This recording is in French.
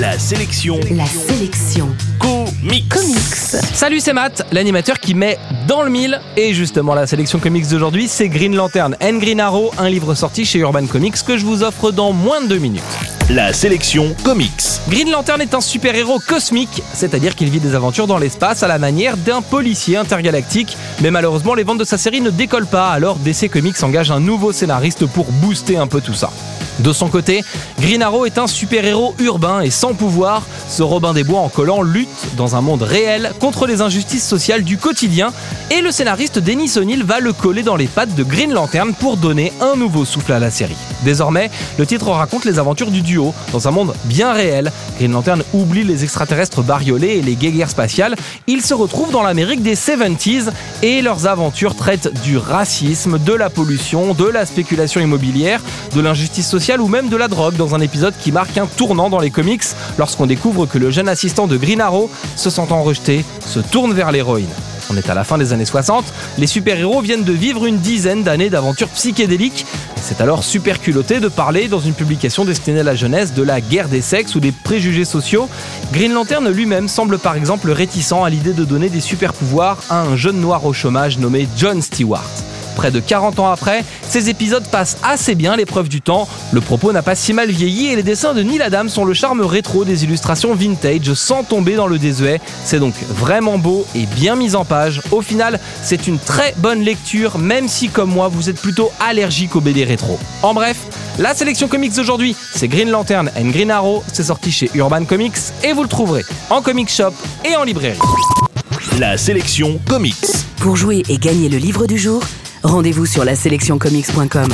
La sélection. La sélection. Comics. Comics. Salut, c'est Matt, l'animateur qui met dans le mille. Et justement, la sélection comics d'aujourd'hui, c'est Green Lantern and Green Arrow, un livre sorti chez Urban Comics que je vous offre dans moins de deux minutes. La sélection comics. Green Lantern est un super-héros cosmique, c'est-à-dire qu'il vit des aventures dans l'espace à la manière d'un policier intergalactique. Mais malheureusement, les ventes de sa série ne décollent pas, alors DC Comics engage un nouveau scénariste pour booster un peu tout ça. De son côté, Green Arrow est un super-héros urbain et sans pouvoir. Ce Robin des Bois en collant lutte dans un monde réel contre les injustices sociales du quotidien et le scénariste Denis O'Neill va le coller dans les pattes de Green Lantern pour donner un nouveau souffle à la série. Désormais, le titre raconte les aventures du duo dans un monde bien réel. Green Lantern oublie les extraterrestres bariolés et les guéguerres spatiales. Ils se retrouvent dans l'Amérique des 70s et leurs aventures traitent du racisme, de la pollution, de la spéculation immobilière, de l'injustice sociale ou même de la drogue dans un épisode qui marque un tournant dans les comics lorsqu'on découvre que le jeune assistant de Green Arrow, se sentant rejeté, se tourne vers l'héroïne. On est à la fin des années 60, les super-héros viennent de vivre une dizaine d'années d'aventures psychédéliques. C'est alors super culotté de parler dans une publication destinée à la jeunesse de la guerre des sexes ou des préjugés sociaux. Green Lantern lui-même semble par exemple réticent à l'idée de donner des super-pouvoirs à un jeune noir au chômage nommé John Stewart. Près de 40 ans après, ces épisodes passent assez bien l'épreuve du temps, le propos n'a pas si mal vieilli et les dessins de Neil Adams sont le charme rétro des illustrations vintage sans tomber dans le désuet. C'est donc vraiment beau et bien mis en page. Au final, c'est une très bonne lecture, même si comme moi vous êtes plutôt allergique aux BD rétro. En bref, la sélection comics d'aujourd'hui, c'est Green Lantern and Green Arrow, c'est sorti chez Urban Comics et vous le trouverez en comic shop et en librairie. La sélection comics. Pour jouer et gagner le livre du jour, rendez-vous sur la sélectioncomics.com.